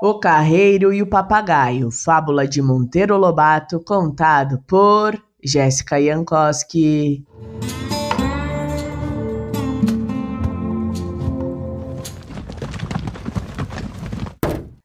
O Carreiro e o Papagaio, fábula de Monteiro Lobato, contado por Jéssica Jankowski.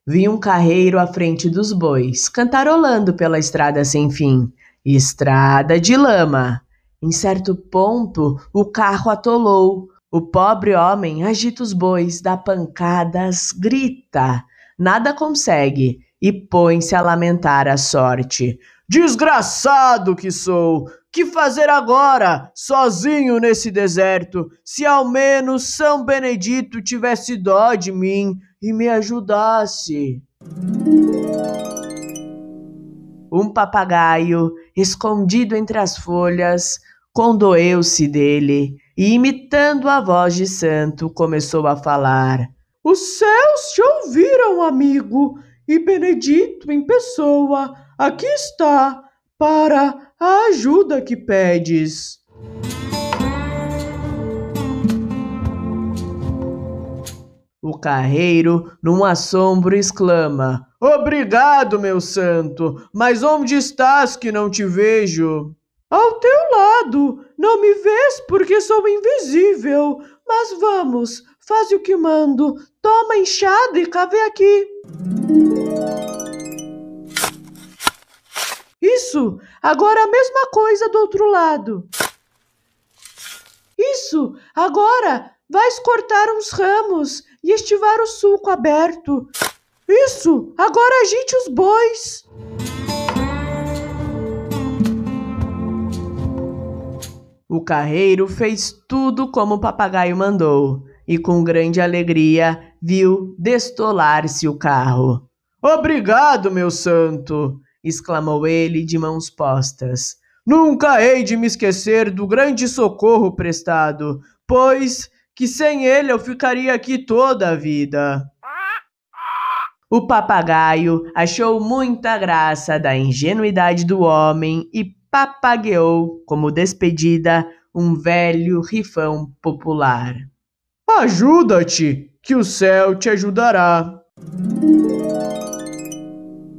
Vi um carreiro à frente dos bois, cantarolando pela estrada sem fim. Estrada de lama. Em certo ponto, o carro atolou. O pobre homem agita os bois, dá pancadas, grita nada consegue e põe-se a lamentar a sorte. Desgraçado que sou! Que fazer agora, sozinho nesse deserto? Se ao menos São Benedito tivesse dó de mim e me ajudasse. Um papagaio, escondido entre as folhas, condoeu-se dele e, imitando a voz de santo, começou a falar. Os céus te ouviram, amigo, e Benedito em pessoa aqui está para a ajuda que pedes. O carreiro, num assombro, exclama: Obrigado, meu santo, mas onde estás que não te vejo? Ao teu lado. Não me vês porque sou invisível. Mas vamos, faz o que mando. Toma enxada e cave aqui. Isso! Agora a mesma coisa do outro lado. Isso! Agora vais cortar uns ramos e estivar o sulco aberto. Isso! Agora agite os bois. Carreiro fez tudo como o papagaio mandou e, com grande alegria, viu destolar-se o carro. Obrigado, meu santo! exclamou ele de mãos postas. Nunca hei de me esquecer do grande socorro prestado, pois que sem ele eu ficaria aqui toda a vida. O papagaio achou muita graça da ingenuidade do homem e papagueou como despedida um velho rifão popular. Ajuda-te, que o céu te ajudará.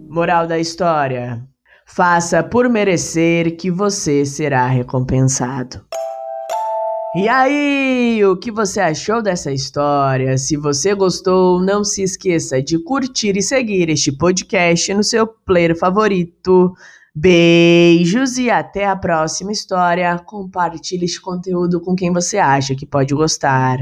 Moral da história: faça por merecer que você será recompensado. E aí, o que você achou dessa história? Se você gostou, não se esqueça de curtir e seguir este podcast no seu player favorito. Beijos e até a próxima história. Compartilhe este conteúdo com quem você acha que pode gostar.